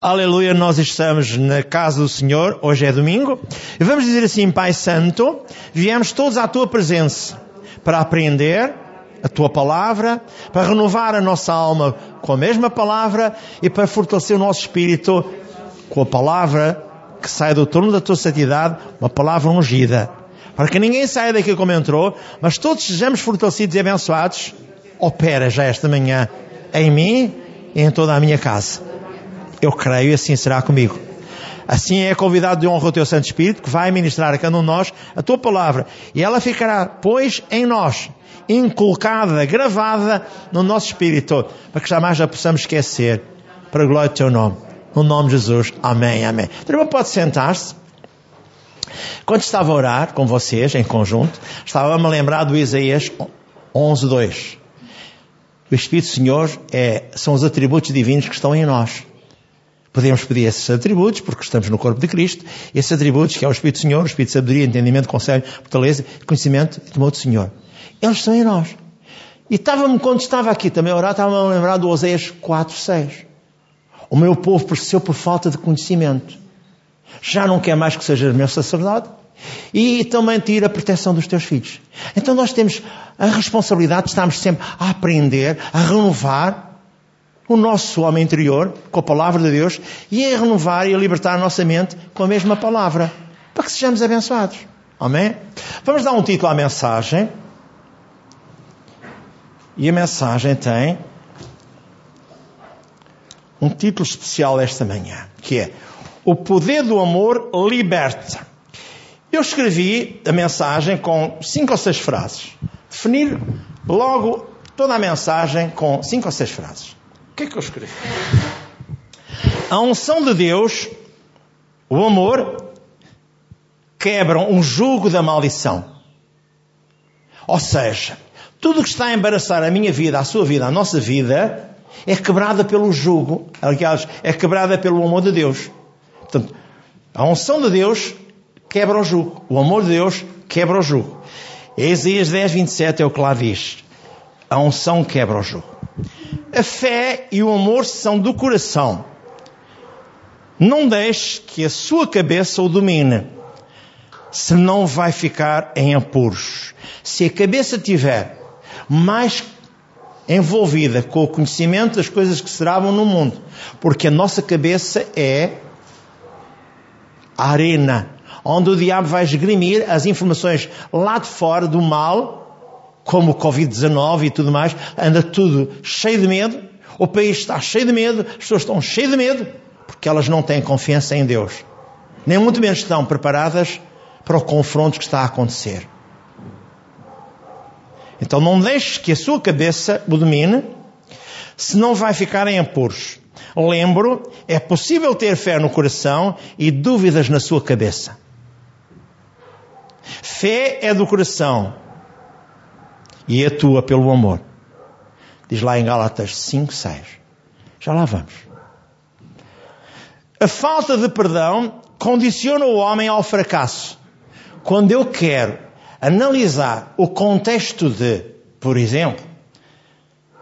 Aleluia, nós estamos na casa do Senhor, hoje é domingo, e vamos dizer assim, Pai Santo, viemos todos à Tua presença para aprender a Tua palavra, para renovar a nossa alma com a mesma palavra e para fortalecer o nosso espírito com a palavra que sai do trono da Tua santidade, uma palavra ungida. Para que ninguém saia daqui como entrou, mas todos sejamos fortalecidos e abençoados, opera já esta manhã em mim e em toda a minha casa. Eu creio e assim será comigo. Assim é convidado de honra o teu Santo Espírito, que vai ministrar a cada um de nós a tua palavra. E ela ficará, pois, em nós, inculcada, gravada no nosso espírito, para que jamais a possamos esquecer. Para a glória do teu nome. No nome de Jesus. Amém, amém. O irmão pode sentar-se. Quando estava a orar com vocês, em conjunto, estava-me a lembrar do Isaías 11, 2. O Espírito do Senhor é, são os atributos divinos que estão em nós. Podemos pedir esses atributos, porque estamos no corpo de Cristo, esses atributos que é o Espírito do Senhor, o Espírito de sabedoria, entendimento, conselho, fortaleza, conhecimento e temor do Senhor. Eles estão em nós. E estava-me, quando estava aqui também a orar, estava-me a lembrar do Oséias 4, 6. O meu povo pereceu por falta de conhecimento. Já não quer mais que sejas meu sacerdote. E também tira a proteção dos teus filhos. Então nós temos a responsabilidade de estarmos sempre a aprender, a renovar o nosso homem interior com a palavra de Deus e a renovar e a libertar a nossa mente com a mesma palavra, para que sejamos abençoados. Amém? Vamos dar um título à mensagem. E a mensagem tem um título especial esta manhã, que é O poder do amor liberta. Eu escrevi a mensagem com cinco ou seis frases. Definir logo toda a mensagem com cinco ou seis frases que é que eu escrevi? A unção de Deus, o amor, quebram um jugo da maldição. Ou seja, tudo que está a embaraçar a minha vida, a sua vida, a nossa vida, é quebrada pelo jugo, aliás, é quebrada pelo amor de Deus. Portanto, a unção de Deus quebra o jugo. O amor de Deus quebra o jugo. Isaías 10, 27 é o que lá diz. A unção quebra o jugo. A fé e o amor são do coração. Não deixe que a sua cabeça o domine, senão vai ficar em apuros. Se a cabeça tiver mais envolvida com o conhecimento das coisas que se no mundo, porque a nossa cabeça é a arena onde o diabo vai esgrimir as informações lá de fora do mal como o Covid-19 e tudo mais, anda tudo cheio de medo, o país está cheio de medo, as pessoas estão cheias de medo, porque elas não têm confiança em Deus. Nem muito menos estão preparadas para o confronto que está a acontecer. Então não deixe que a sua cabeça o domine, senão vai ficar em apuros. Lembro, é possível ter fé no coração e dúvidas na sua cabeça. Fé é do coração, e atua pelo amor. Diz lá em Gálatas 5, 6. Já lá vamos. A falta de perdão condiciona o homem ao fracasso. Quando eu quero analisar o contexto de, por exemplo,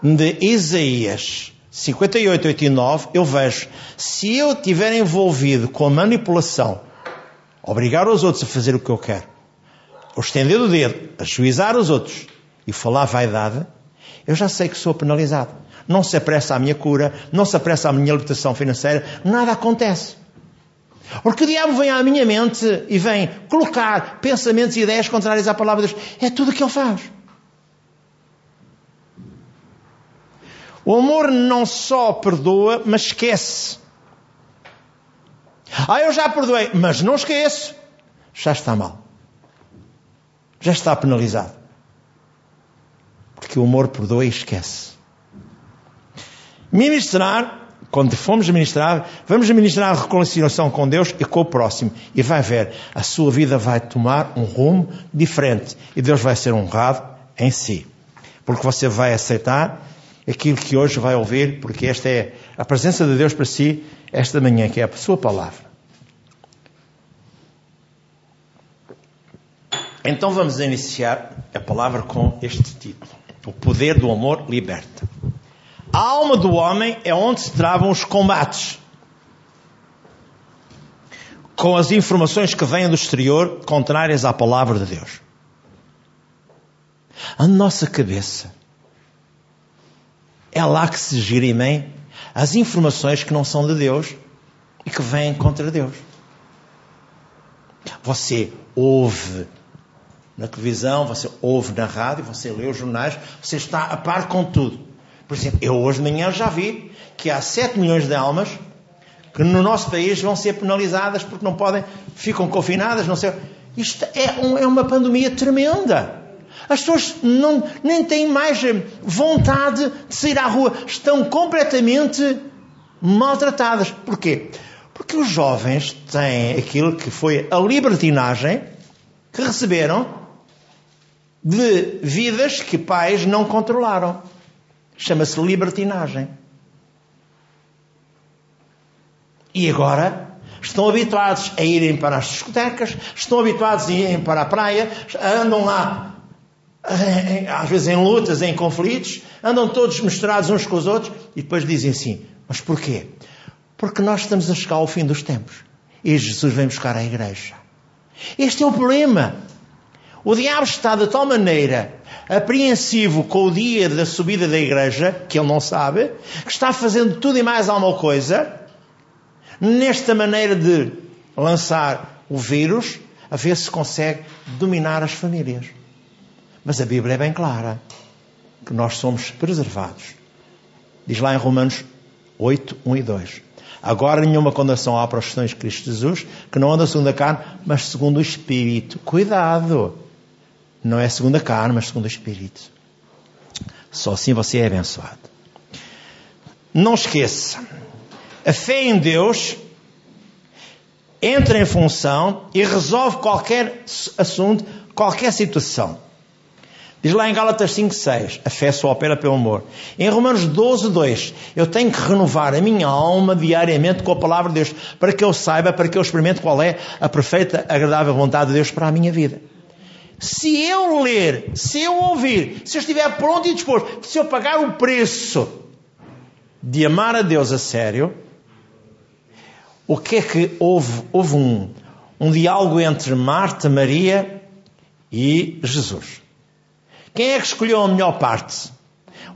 de Isaías 58, 8 e 9, eu vejo, se eu estiver envolvido com a manipulação, obrigar os outros a fazer o que eu quero, ou estender o dedo, a juizar os outros, e falar vaidade, eu já sei que sou penalizado. Não se apressa a minha cura, não se apressa a minha libertação financeira, nada acontece. Porque o diabo vem à minha mente e vem colocar pensamentos e ideias contrárias à palavra de Deus. É tudo o que ele faz. O amor não só perdoa, mas esquece. Ah, eu já perdoei, mas não esqueço. Já está mal. Já está penalizado. Porque o amor perdoa e esquece. Ministrar, quando fomos ministrar, vamos ministrar a reconciliação com Deus e com o próximo. E vai ver, a sua vida vai tomar um rumo diferente. E Deus vai ser honrado em si. Porque você vai aceitar aquilo que hoje vai ouvir, porque esta é a presença de Deus para si, esta manhã, que é a sua palavra. Então vamos iniciar a palavra com este título. O poder do amor liberta. A alma do homem é onde se travam os combates. com as informações que vêm do exterior contrárias à palavra de Deus. A nossa cabeça é lá que se girimem as informações que não são de Deus e que vêm contra Deus. Você ouve na televisão, você ouve na rádio, você lê os jornais, você está a par com tudo. Por exemplo, eu hoje de manhã já vi que há 7 milhões de almas que no nosso país vão ser penalizadas porque não podem, ficam confinadas, não sei. Isto é, um, é uma pandemia tremenda. As pessoas não, nem têm mais vontade de sair à rua. Estão completamente maltratadas. Porquê? Porque os jovens têm aquilo que foi a libertinagem que receberam de vidas que pais não controlaram. Chama-se libertinagem. E agora estão habituados a irem para as discotecas, estão habituados a irem para a praia, andam lá, eh, às vezes em lutas, em conflitos, andam todos misturados uns com os outros e depois dizem assim: Mas porquê? Porque nós estamos a chegar ao fim dos tempos e Jesus vem buscar a igreja. Este é o problema. O diabo está de tal maneira apreensivo com o dia da subida da igreja, que ele não sabe, que está fazendo tudo e mais alguma coisa, nesta maneira de lançar o vírus, a ver se consegue dominar as famílias. Mas a Bíblia é bem clara que nós somos preservados. Diz lá em Romanos 8, 1 e 2. Agora nenhuma condenação há para os que Cristo Jesus, que não anda segundo a carne, mas segundo o Espírito. Cuidado! Não é segundo a carne, mas segundo o Espírito. Só assim você é abençoado. Não esqueça, a fé em Deus entra em função e resolve qualquer assunto, qualquer situação. Diz lá em Gálatas 5,6, a fé só opera pelo amor. Em Romanos 12, 2, eu tenho que renovar a minha alma diariamente com a palavra de Deus, para que eu saiba, para que eu experimente qual é a perfeita, agradável vontade de Deus para a minha vida. Se eu ler, se eu ouvir, se eu estiver pronto e disposto, se eu pagar o preço de amar a Deus a sério, o que é que houve? Houve um, um diálogo entre Marta, Maria e Jesus. Quem é que escolheu a melhor parte?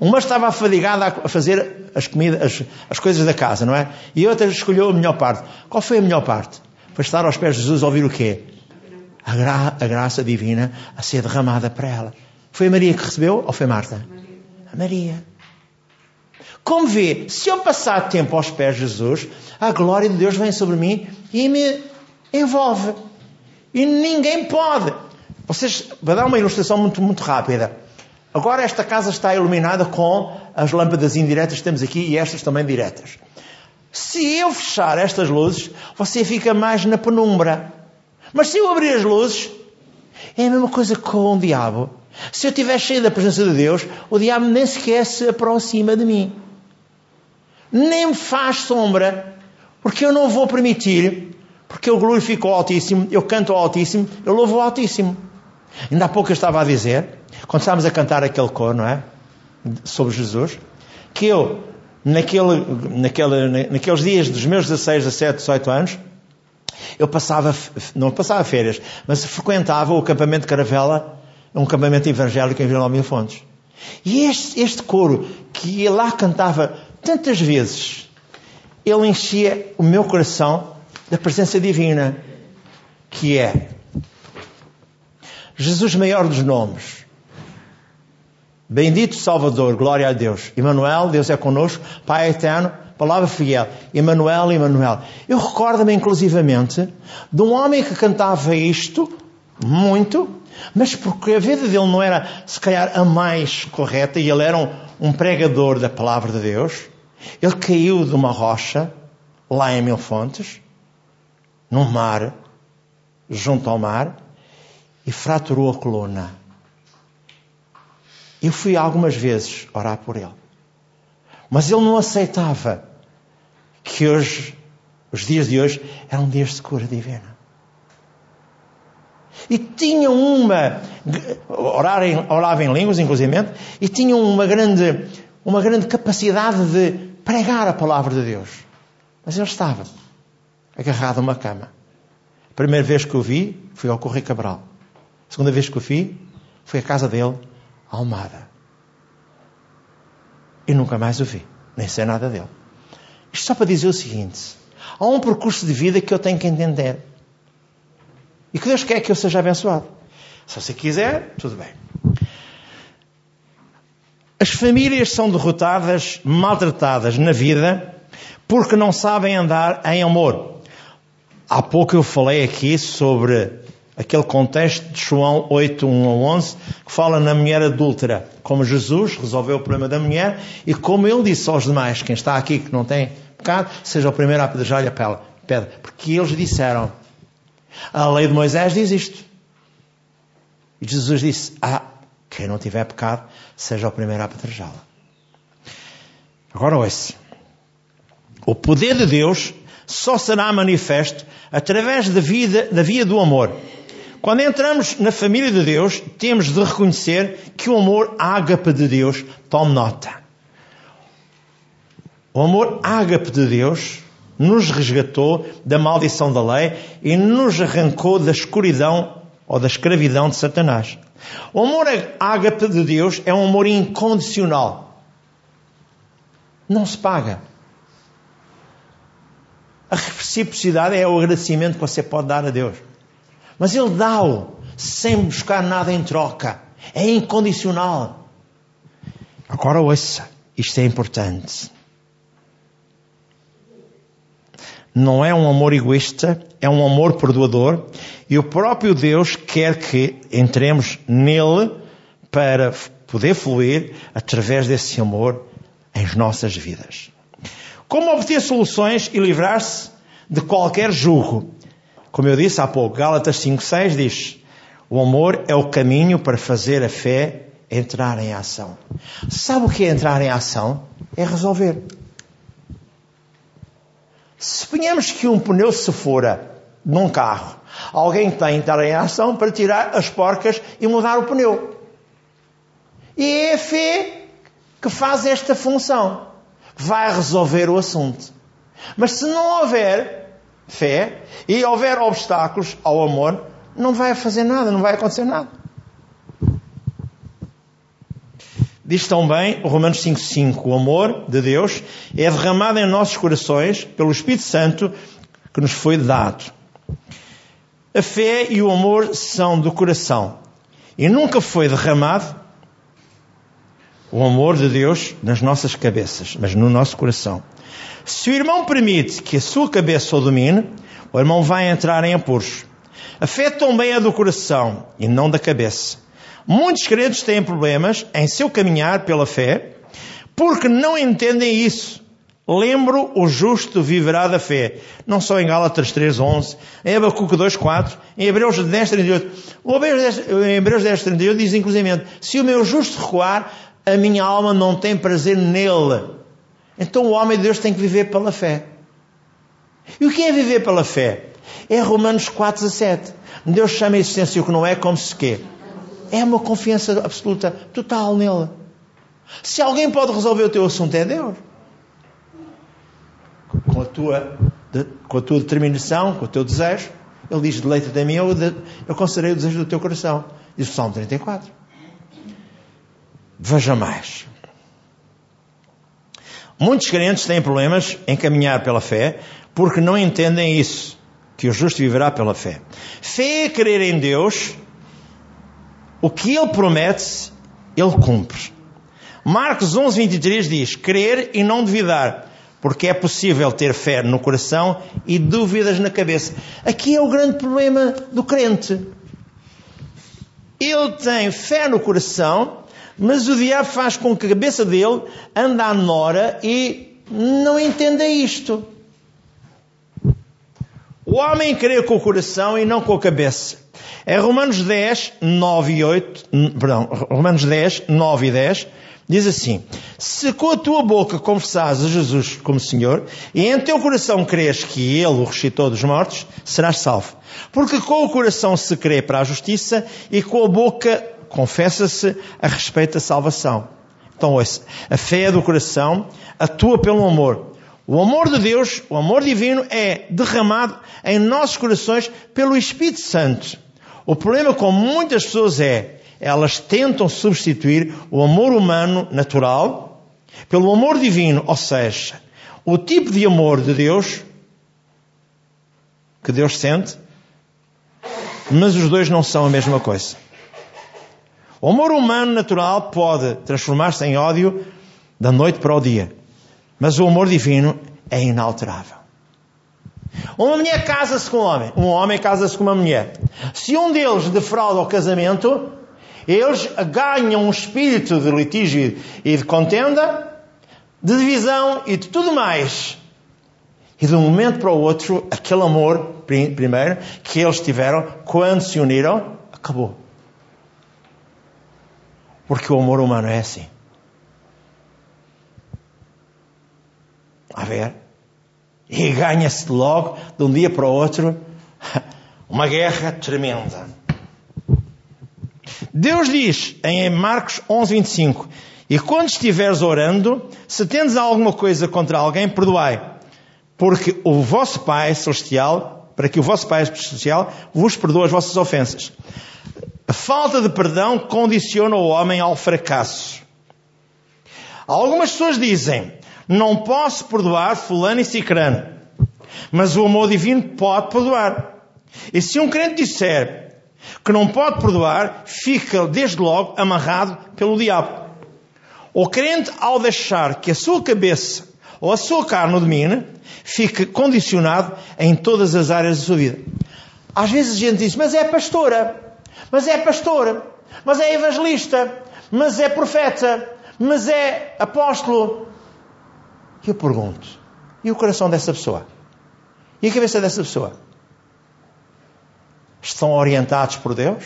Uma estava afadigada a fazer as, comidas, as, as coisas da casa, não é? E outra escolheu a melhor parte. Qual foi a melhor parte? Foi estar aos pés de Jesus a ouvir o quê? A, gra a graça divina a ser derramada para ela. Foi a Maria que recebeu ou foi Marta? A Maria. Como vê, se eu passar tempo aos pés de Jesus, a glória de Deus vem sobre mim e me envolve. E ninguém pode. Vocês, vou dar uma ilustração muito, muito rápida. Agora esta casa está iluminada com as lâmpadas indiretas que temos aqui e estas também diretas. Se eu fechar estas luzes, você fica mais na penumbra. Mas se eu abrir as luzes, é a mesma coisa com o diabo. Se eu estiver cheio da presença de Deus, o diabo nem sequer se aproxima de mim. Nem me faz sombra, porque eu não vou permitir, porque eu glorifico o Altíssimo, eu canto ao Altíssimo, eu louvo o Altíssimo. Ainda há pouco eu estava a dizer, quando estávamos a cantar aquele cor, não é? Sobre Jesus, que eu, naquele, naquele, naqueles dias dos meus 16, 17, 18 anos, eu passava, não passava férias, mas frequentava o acampamento de Caravela, um acampamento evangélico em Vila Mil Fontes. E este, este coro, que lá cantava tantas vezes, ele enchia o meu coração da presença divina, que é Jesus maior dos nomes. Bendito Salvador, glória a Deus. Emmanuel, Deus é conosco, Pai eterno, Palavra fiel. Emanuel, Emanuel. Eu recordo-me inclusivamente de um homem que cantava isto muito, mas porque a vida dele não era, se calhar, a mais correta, e ele era um, um pregador da palavra de Deus, ele caiu de uma rocha, lá em Mil Fontes, num mar, junto ao mar, e fraturou a coluna. Eu fui algumas vezes orar por ele. Mas ele não aceitava que hoje, os dias de hoje, eram dias de cura divina. E tinham uma, orar em, orava em línguas, inclusive, e tinham uma grande, uma grande capacidade de pregar a palavra de Deus. Mas ele estava agarrado a uma cama. primeira vez que o vi, fui ao Correio Cabral. A segunda vez que o vi, foi à casa dele, Almada. E nunca mais o vi, nem sei nada dele. Isto só para dizer o seguinte: há um percurso de vida que eu tenho que entender. E que Deus quer que eu seja abençoado. Se você quiser, tudo bem. As famílias são derrotadas, maltratadas na vida, porque não sabem andar em amor. Há pouco eu falei aqui sobre aquele contexto de João 8, 1 a 11, que fala na mulher adúltera, como Jesus resolveu o problema da mulher e como ele disse aos demais, quem está aqui que não tem pecado, seja o primeiro a apedrejar-lhe a pedra. Porque eles disseram, a lei de Moisés diz isto. E Jesus disse, ah, quem não tiver pecado, seja o primeiro a apedrejá-la. Agora ouça. O poder de Deus só será manifesto através da vida, da via do amor. Quando entramos na família de Deus, temos de reconhecer que o amor ágape de Deus tome nota. O amor ágape de Deus nos resgatou da maldição da lei e nos arrancou da escuridão ou da escravidão de Satanás. O amor ágape de Deus é um amor incondicional. Não se paga. A reciprocidade é o agradecimento que você pode dar a Deus. Mas Ele dá-o sem buscar nada em troca. É incondicional. Agora ouça, isto é importante. Não é um amor egoísta, é um amor perdoador e o próprio Deus quer que entremos nele para poder fluir através desse amor em nossas vidas. Como obter soluções e livrar-se de qualquer julgo? Como eu disse há pouco, Gálatas 5,6 diz: O amor é o caminho para fazer a fé entrar em ação. Sabe o que é entrar em ação? É resolver. Suponhamos que um pneu se fora num carro. Alguém tem que entrar em ação para tirar as porcas e mudar o pneu. E é a fé que faz esta função vai resolver o assunto. Mas se não houver fé e houver obstáculos ao amor, não vai fazer nada, não vai acontecer nada. Diz também Romanos 5,5: o amor de Deus é derramado em nossos corações pelo Espírito Santo que nos foi dado. A fé e o amor são do coração e nunca foi derramado o amor de Deus nas nossas cabeças, mas no nosso coração. Se o irmão permite que a sua cabeça o domine, o irmão vai entrar em apuros. A fé também é do coração e não da cabeça. Muitos crentes têm problemas em seu caminhar pela fé porque não entendem isso. Lembro, o justo viverá da fé. Não só em Gálatas 3.11, em Abacuque 2.4, em Hebreus 10.38. O Hebreus 10.38 diz inclusive, se o meu justo recuar, a minha alma não tem prazer nele. Então o homem de Deus tem que viver pela fé. E o que é viver pela fé? É Romanos 4 a 7. Deus chama a existência o que não é como se quer. É uma confiança absoluta, total nele. Se alguém pode resolver o teu assunto, é Deus. Com a tua, com a tua determinação, com o teu desejo. Ele diz: Deleita-te a mim, eu, eu considerei o desejo do teu coração. Diz o Salmo 34. Veja mais. Muitos crentes têm problemas em caminhar pela fé porque não entendem isso, que o justo viverá pela fé. Fé é crer em Deus, o que Ele promete, Ele cumpre. Marcos 11, 23 diz: crer e não duvidar, porque é possível ter fé no coração e dúvidas na cabeça. Aqui é o grande problema do crente. Ele tem fé no coração, mas o diabo faz com que a cabeça dele ande à nora e não entenda isto. O homem crê com o coração e não com a cabeça. É Romanos 10, 9 e 8, perdão, Romanos 10, 9 e 10, diz assim: Se com a tua boca confessares a Jesus como Senhor, e em teu coração crês que Ele o ressuscitou dos mortos, serás salvo. Porque com o coração se crê para a justiça, e com a boca confessa-se a respeito da salvação. Então, ouça, a fé é do coração atua pelo amor. O amor de Deus, o amor divino, é derramado em nossos corações pelo Espírito Santo. O problema com muitas pessoas é, elas tentam substituir o amor humano natural pelo amor divino, ou seja, o tipo de amor de Deus que Deus sente, mas os dois não são a mesma coisa. O amor humano natural pode transformar-se em ódio da noite para o dia. Mas o amor divino é inalterável. Uma mulher casa-se com um homem. Um homem casa-se com uma mulher. Se um deles defrauda o casamento, eles ganham um espírito de litígio e de contenda, de divisão e de tudo mais. E de um momento para o outro, aquele amor, primeiro, que eles tiveram, quando se uniram, acabou. Porque o amor humano é assim. A ver? E ganha-se logo, de um dia para o outro, uma guerra tremenda. Deus diz em Marcos 11, 25: E quando estiveres orando, se tendes alguma coisa contra alguém, perdoai, porque o vosso Pai Celestial, para que o vosso Pai Celestial vos perdoe as vossas ofensas. A falta de perdão condiciona o homem ao fracasso. Algumas pessoas dizem: não posso perdoar fulano e cicrano. Mas o amor divino pode perdoar. E se um crente disser que não pode perdoar, fica desde logo amarrado pelo diabo. O crente, ao deixar que a sua cabeça ou a sua carne o domine, fica condicionado em todas as áreas da sua vida. Às vezes a gente diz, mas é pastora, mas é pastora, mas é evangelista, mas é profeta, mas é apóstolo. E eu pergunto: e o coração dessa pessoa? E a cabeça dessa pessoa? Estão orientados por Deus?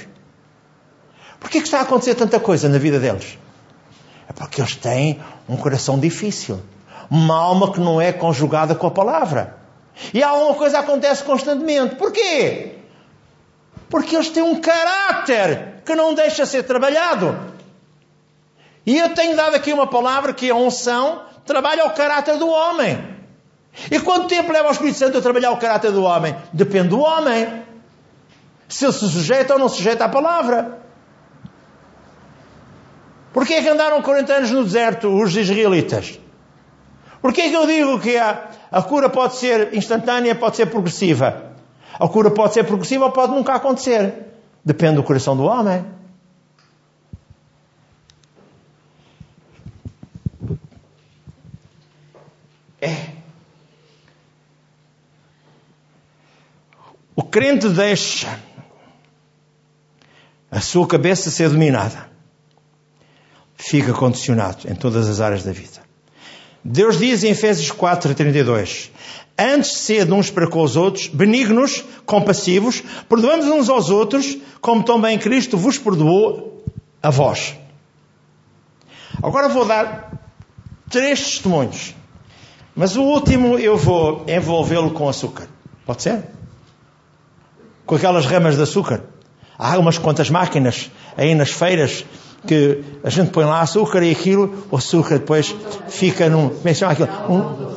Por que está a acontecer tanta coisa na vida deles? É porque eles têm um coração difícil. Uma alma que não é conjugada com a palavra. E alguma coisa acontece constantemente. Porquê? Porque eles têm um caráter que não deixa ser trabalhado. E eu tenho dado aqui uma palavra que é a unção trabalha o caráter do homem. E quanto tempo leva o Espírito Santo a trabalhar o caráter do homem? Depende do homem. Se ele se sujeita ou não se sujeita à palavra. Porquê é que andaram 40 anos no deserto os israelitas? Porquê é que eu digo que a, a cura pode ser instantânea, pode ser progressiva? A cura pode ser progressiva ou pode nunca acontecer. Depende do coração do homem. É. O crente deixa a sua cabeça ser dominada. Fica condicionado em todas as áreas da vida. Deus diz em Efésios 4, 32: Antes sede uns para com os outros, benignos, compassivos, perdoamos uns aos outros, como também Cristo vos perdoou a vós. Agora vou dar três testemunhos mas o último eu vou envolvê-lo com açúcar. Pode ser? Com aquelas ramas de açúcar. Há umas quantas máquinas aí nas feiras que a gente põe lá açúcar e aquilo, o açúcar depois fica num. Como é que chama aquilo? Um,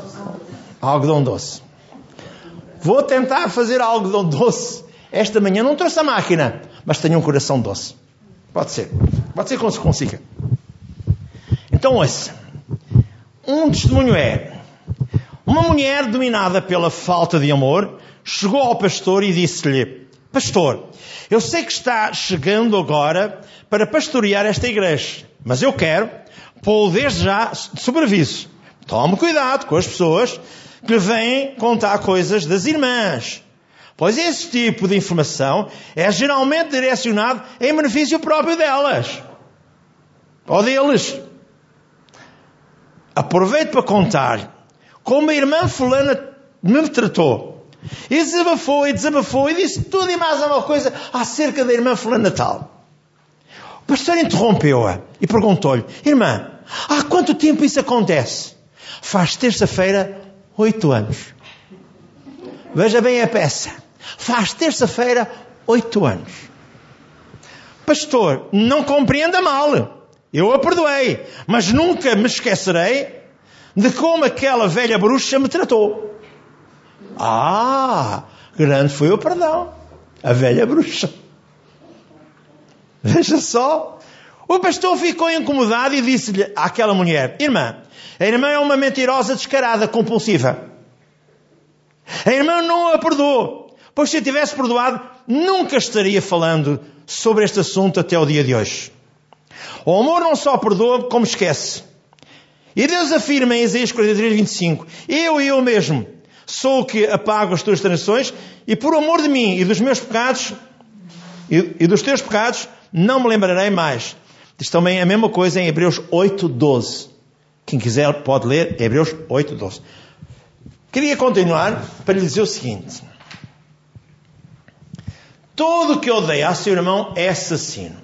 algodão doce. Vou tentar fazer algodão doce esta manhã. Não trouxe a máquina, mas tenho um coração doce. Pode ser. Pode ser que se consiga. Então, ouça. Um testemunho é uma mulher dominada pela falta de amor chegou ao pastor e disse-lhe: Pastor, eu sei que está chegando agora para pastorear esta igreja, mas eu quero pô-lo desde já de sobreviso. Tome cuidado com as pessoas que vêm contar coisas das irmãs. Pois esse tipo de informação é geralmente direcionado em benefício próprio delas. Ou deles. Aproveito para contar como a irmã fulana me tratou. E desabafou e desabafou e disse tudo e mais uma coisa acerca da irmã fulana tal. O pastor interrompeu-a e perguntou-lhe, irmã, há quanto tempo isso acontece? Faz terça-feira oito anos. Veja bem a peça. Faz terça-feira oito anos. Pastor, não compreenda mal. Eu a perdoei, mas nunca me esquecerei de como aquela velha bruxa me tratou. Ah, grande foi o perdão. A velha bruxa. Veja só. O pastor ficou incomodado e disse-lhe àquela mulher: Irmã, a irmã é uma mentirosa descarada, compulsiva. A irmã não a perdoou. Pois se a tivesse perdoado, nunca estaria falando sobre este assunto até o dia de hoje. O amor não só perdoa, como esquece. E Deus afirma em Isaías 43, 25: Eu e eu mesmo sou o que apago as tuas transições, e por amor de mim e dos meus pecados, e, e dos teus pecados, não me lembrarei mais. Diz também a mesma coisa em Hebreus 8, 12. Quem quiser pode ler Hebreus 8, 12. Queria continuar para lhe dizer o seguinte: Todo que odeia a seu irmão é assassino.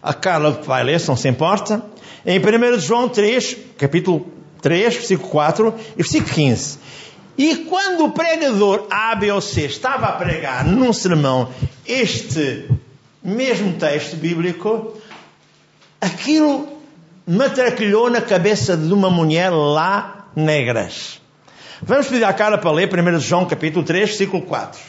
A Carla vai ler, se não se importa, em 1 João 3, capítulo 3, versículo 4 e versículo 15. E quando o pregador A, B ou C estava a pregar num sermão este mesmo texto bíblico, aquilo matraquilhou na cabeça de uma mulher lá negras. Vamos pedir à cara para ler 1 João capítulo 3, versículo 4.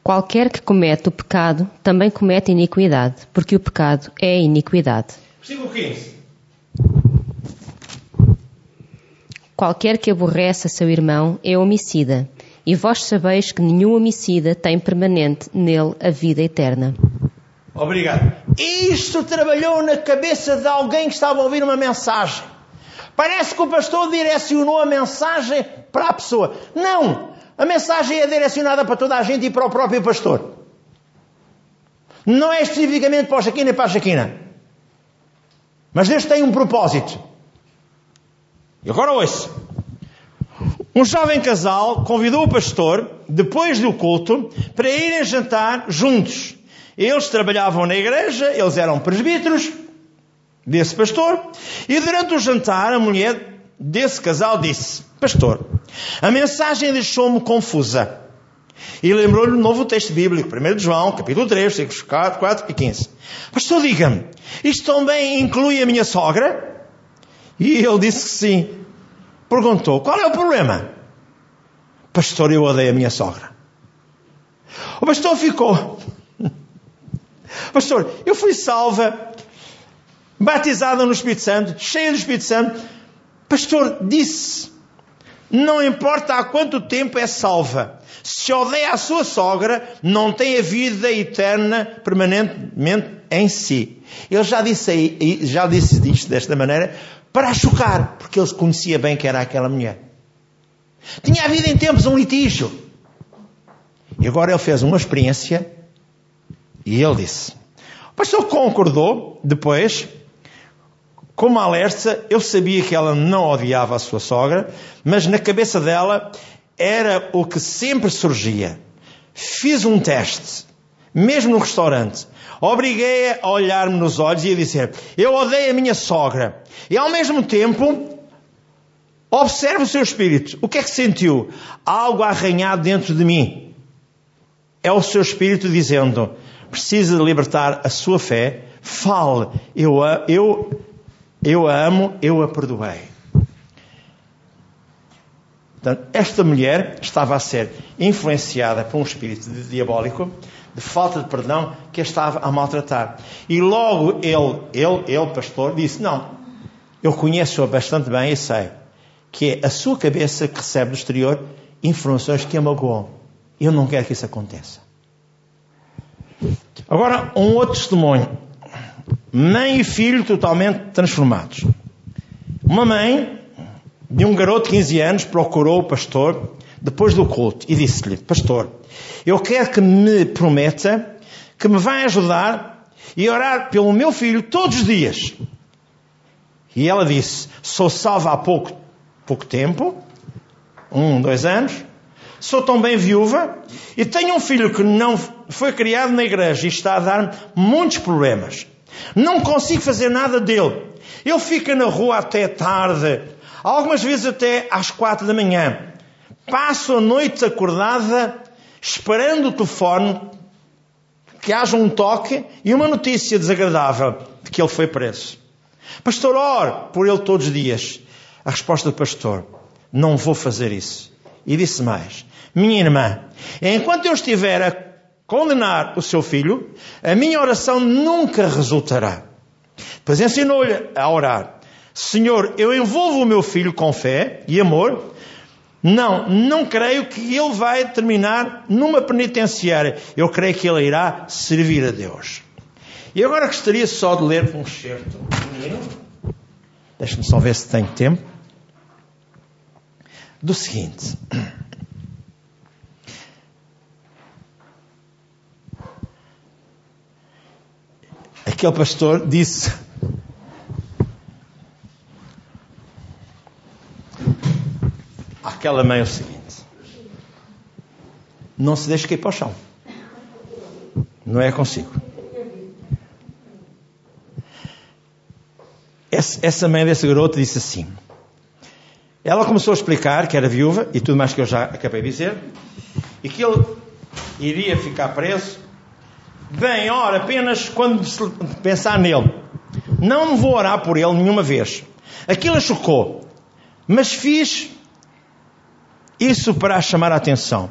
Qualquer que comete o pecado também comete iniquidade, porque o pecado é iniquidade. Versículo 15. Qualquer que aborrece a seu irmão é homicida, e vós sabeis que nenhum homicida tem permanente nele a vida eterna. Obrigado. Isto trabalhou na cabeça de alguém que estava a ouvir uma mensagem. Parece que o pastor direcionou a mensagem para a pessoa. Não! A mensagem é direcionada para toda a gente e para o próprio pastor. Não é especificamente para o Jaquina e para a Jaquina. Mas Deus tem um propósito. E agora ouça. Um jovem casal convidou o pastor, depois do culto, para irem jantar juntos. Eles trabalhavam na igreja, eles eram presbíteros desse pastor, e durante o jantar a mulher desse casal disse: Pastor, a mensagem deixou-me confusa. E lembrou-lhe um novo texto bíblico, 1 João, capítulo 3, versículos 4, 4 e 15. Pastor, diga-me, isto também inclui a minha sogra? E ele disse que sim. Perguntou, qual é o problema? Pastor, eu odeio a minha sogra. O pastor ficou. Pastor, eu fui salva, batizada no Espírito Santo, cheia do Espírito Santo. Pastor, disse, não importa há quanto tempo é salva. Se odeia a sua sogra, não tem a vida eterna permanentemente em si. Ele já disse, já disse isto desta maneira para a chocar, porque ele conhecia bem que era aquela mulher. Tinha havido em tempos um litígio. E agora ele fez uma experiência e ele disse. O pastor concordou depois como alerta, eu sabia que ela não odiava a sua sogra, mas na cabeça dela era o que sempre surgia. Fiz um teste, mesmo no restaurante. Obriguei-a a olhar-me nos olhos e a dizer: Eu odeio a minha sogra. E ao mesmo tempo, observe o seu espírito. O que é que sentiu? Algo arranhado dentro de mim. É o seu espírito dizendo: Precisa de libertar a sua fé. Fale, eu, eu eu a amo, eu a perdoei. Esta mulher estava a ser influenciada por um espírito diabólico de falta de perdão que a estava a maltratar. E logo ele, ele, ele, pastor, disse: Não, eu conheço-a bastante bem e sei que é a sua cabeça que recebe do exterior informações que a magoam. Eu não quero que isso aconteça. Agora, um outro testemunho mãe e filho totalmente transformados. Uma mãe de um garoto de 15 anos procurou o pastor depois do culto e disse-lhe: Pastor, eu quero que me prometa que me vai ajudar e orar pelo meu filho todos os dias. E ela disse: Sou salva há pouco, pouco tempo, um, dois anos, sou também viúva e tenho um filho que não foi criado na igreja e está a dar-me muitos problemas. Não consigo fazer nada dele. Ele fica na rua até tarde, algumas vezes até às quatro da manhã. Passo a noite acordada, esperando o telefone, que haja um toque e uma notícia desagradável de que ele foi preso. Pastor, ore por ele todos os dias. A resposta do pastor: Não vou fazer isso. E disse mais: Minha irmã, enquanto eu estiver a condenar o seu filho, a minha oração nunca resultará. Depois ensinou-lhe a orar: Senhor, eu envolvo o meu filho com fé e amor. Não, não creio que ele vai terminar numa penitenciária. Eu creio que ele irá servir a Deus. E agora gostaria só de ler um excerto. Deixa-me só ver se tenho tempo. Do seguinte. Aquele pastor disse àquela mãe o seguinte: Não se deixe cair para o chão. Não é consigo. Essa mãe desse garoto disse assim. Ela começou a explicar que era viúva e tudo mais que eu já acabei de dizer, e que ele iria ficar preso. Bem, ora, apenas quando pensar nele. Não vou orar por ele nenhuma vez. Aquilo a chocou. Mas fiz isso para chamar a atenção.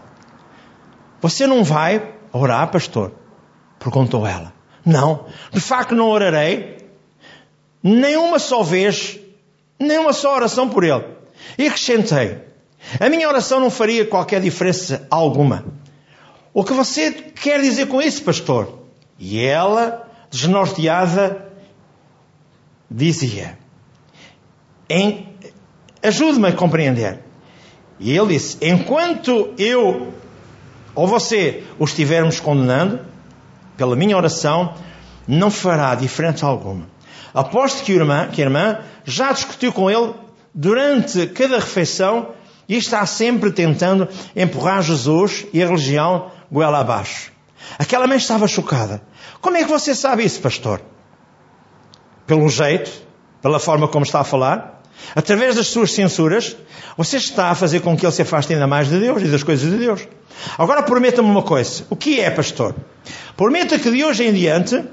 Você não vai orar, pastor? Perguntou ela. Não, de facto não orarei, nenhuma só vez, nenhuma só oração por ele. E acrescentei: a minha oração não faria qualquer diferença alguma. O que você quer dizer com isso, pastor? E ela, desnorteada, dizia: ajude-me a compreender. E ele disse: Enquanto eu ou você o estivermos condenando, pela minha oração, não fará diferença alguma. Aposto que a irmã, que a irmã já discutiu com ele durante cada refeição e está sempre tentando empurrar Jesus e a religião goela abaixo. Aquela mãe estava chocada. Como é que você sabe isso, pastor? Pelo jeito, pela forma como está a falar, através das suas censuras, você está a fazer com que ele se afaste ainda mais de Deus e das coisas de Deus. Agora prometa-me uma coisa. O que é, pastor? Prometa que de hoje em diante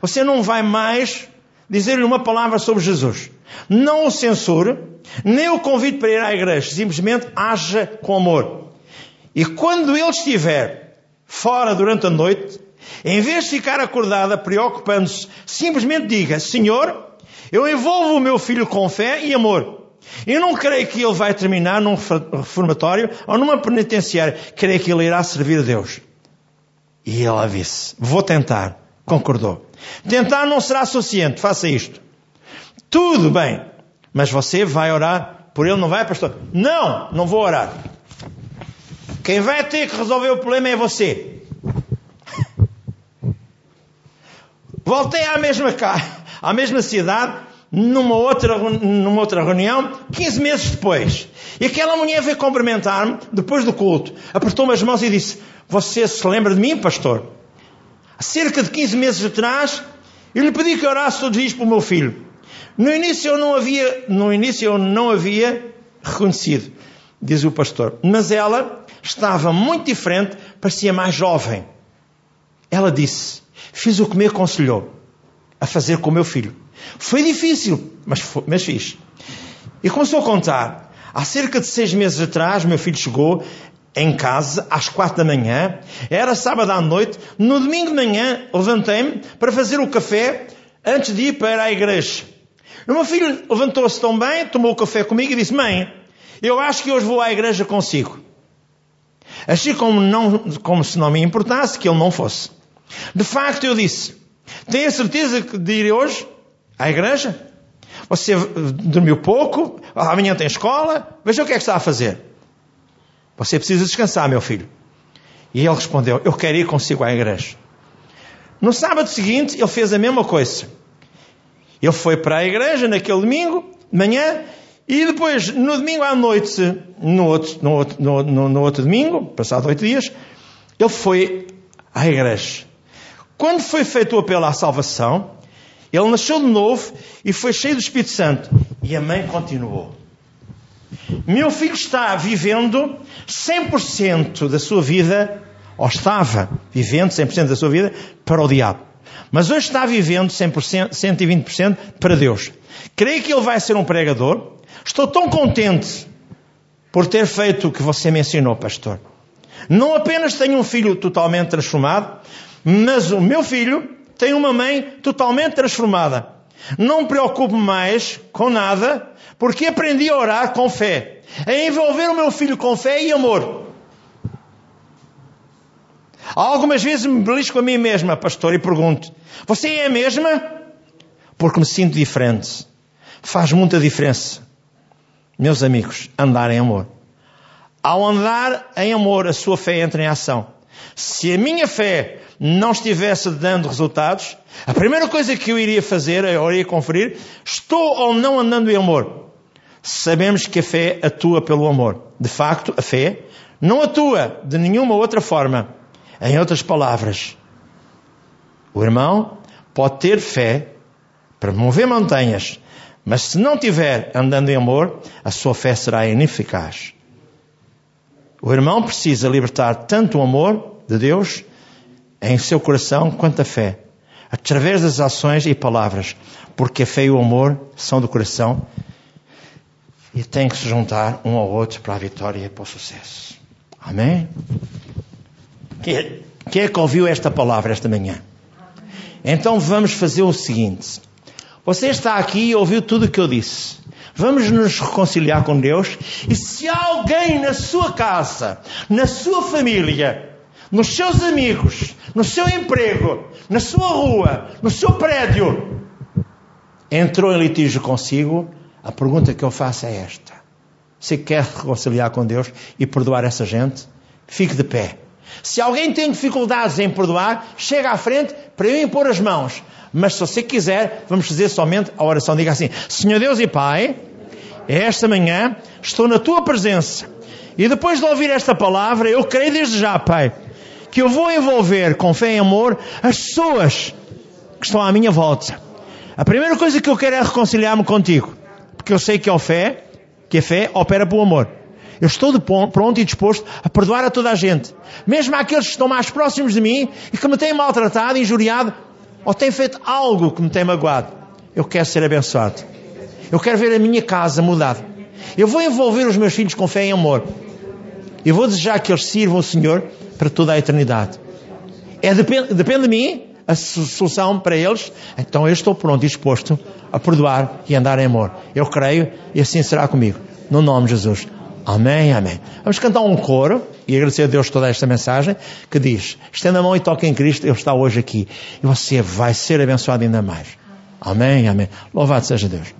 você não vai mais dizer-lhe uma palavra sobre Jesus. Não o censure, nem o convide para ir à igreja. Simplesmente haja com amor. E quando ele estiver fora durante a noite, em vez de ficar acordada, preocupando-se, simplesmente diga: Senhor, eu envolvo o meu filho com fé e amor. Eu não creio que ele vai terminar num reformatório ou numa penitenciária. Creio que ele irá servir a Deus. E ela disse: Vou tentar. Concordou. Tentar não será suficiente. Faça isto. Tudo bem. Mas você vai orar por ele, não vai, pastor? Não, não vou orar. Quem vai ter que resolver o problema é você. Voltei à mesma casa, à mesma cidade, numa outra, numa outra reunião, 15 meses depois. E aquela mulher veio cumprimentar-me, depois do culto, apertou-me as mãos e disse, você se lembra de mim, pastor? Há cerca de 15 meses atrás, eu lhe pedi que orasse todos os dias para o meu filho. No início eu não havia, no início eu não havia reconhecido, diz o pastor. Mas ela estava muito diferente, parecia mais jovem. Ela disse, fiz o que me aconselhou a fazer com o meu filho. Foi difícil, mas, foi, mas fiz. E começou a contar. Há cerca de seis meses atrás, meu filho chegou em casa às quatro da manhã. Era sábado à noite. No domingo de manhã, levantei-me para fazer o café antes de ir para a igreja. O meu filho levantou-se tão bem, tomou o café comigo e disse: Mãe, eu acho que hoje vou à igreja consigo. Achei como, não, como se não me importasse que ele não fosse. De facto, eu disse: Tenho a certeza de ir hoje? à igreja? Você dormiu pouco? Amanhã tem escola? Veja o que é que está a fazer. Você precisa descansar, meu filho. E ele respondeu: Eu quero ir consigo à igreja. No sábado seguinte, ele fez a mesma coisa. Ele foi para a igreja naquele domingo, de manhã, e depois, no domingo à noite, no outro, no outro, no, no, no outro domingo, passado oito dias, ele foi à igreja. Quando foi feito o apelo à salvação, ele nasceu de novo e foi cheio do Espírito Santo. E a mãe continuou. Meu filho está vivendo 100% da sua vida, ou estava vivendo 100% da sua vida, para o diabo. Mas hoje está vivendo 100%, 120% para Deus. Creio que ele vai ser um pregador. Estou tão contente por ter feito o que você me ensinou, pastor. Não apenas tenho um filho totalmente transformado, mas o meu filho tem uma mãe totalmente transformada. Não me preocupo mais com nada, porque aprendi a orar com fé, a envolver o meu filho com fé e amor. Algumas vezes me belisco a mim mesma, pastor, e pergunto: Você é a mesma? Porque me sinto diferente. Faz muita diferença. Meus amigos, andar em amor. Ao andar em amor, a sua fé entra em ação. Se a minha fé não estivesse dando resultados, a primeira coisa que eu iria fazer, eu iria conferir, estou ou não andando em amor. Sabemos que a fé atua pelo amor. De facto, a fé não atua de nenhuma outra forma. Em outras palavras, o irmão pode ter fé para mover montanhas, mas se não tiver andando em amor, a sua fé será ineficaz. O irmão precisa libertar tanto o amor de Deus em seu coração quanto a fé, através das ações e palavras, porque a fé e o amor são do coração e têm que se juntar um ao outro para a vitória e para o sucesso. Amém? Quem é que ouviu esta palavra esta manhã? Então vamos fazer o seguinte. Você está aqui e ouviu tudo o que eu disse. Vamos nos reconciliar com Deus. E se alguém na sua casa, na sua família, nos seus amigos, no seu emprego, na sua rua, no seu prédio, entrou em litígio consigo, a pergunta que eu faço é esta: Você quer reconciliar com Deus e perdoar essa gente? Fique de pé. Se alguém tem dificuldades em perdoar, chega à frente para eu impor as mãos. Mas se você quiser, vamos fazer somente a oração. Diga assim: Senhor Deus e Pai, esta manhã estou na tua presença. E depois de ouvir esta palavra, eu creio desde já, Pai, que eu vou envolver com fé e amor as pessoas que estão à minha volta. A primeira coisa que eu quero é reconciliar-me contigo. Porque eu sei que a fé, que a fé opera pelo amor. Eu estou pronto e disposto a perdoar a toda a gente. Mesmo àqueles que estão mais próximos de mim e que me têm maltratado, injuriado, ou têm feito algo que me tem magoado. Eu quero ser abençoado. Eu quero ver a minha casa mudada. Eu vou envolver os meus filhos com fé e amor. Eu vou desejar que eles sirvam o Senhor para toda a eternidade. É, depende, depende de mim a solução para eles. Então eu estou pronto e disposto a perdoar e andar em amor. Eu creio e assim será comigo. No nome de Jesus. Amém, amém. Vamos cantar um coro e agradecer a Deus toda esta mensagem que diz: estenda a mão e toque em Cristo, Ele está hoje aqui. E você vai ser abençoado ainda mais. Amém, amém. Louvado seja Deus.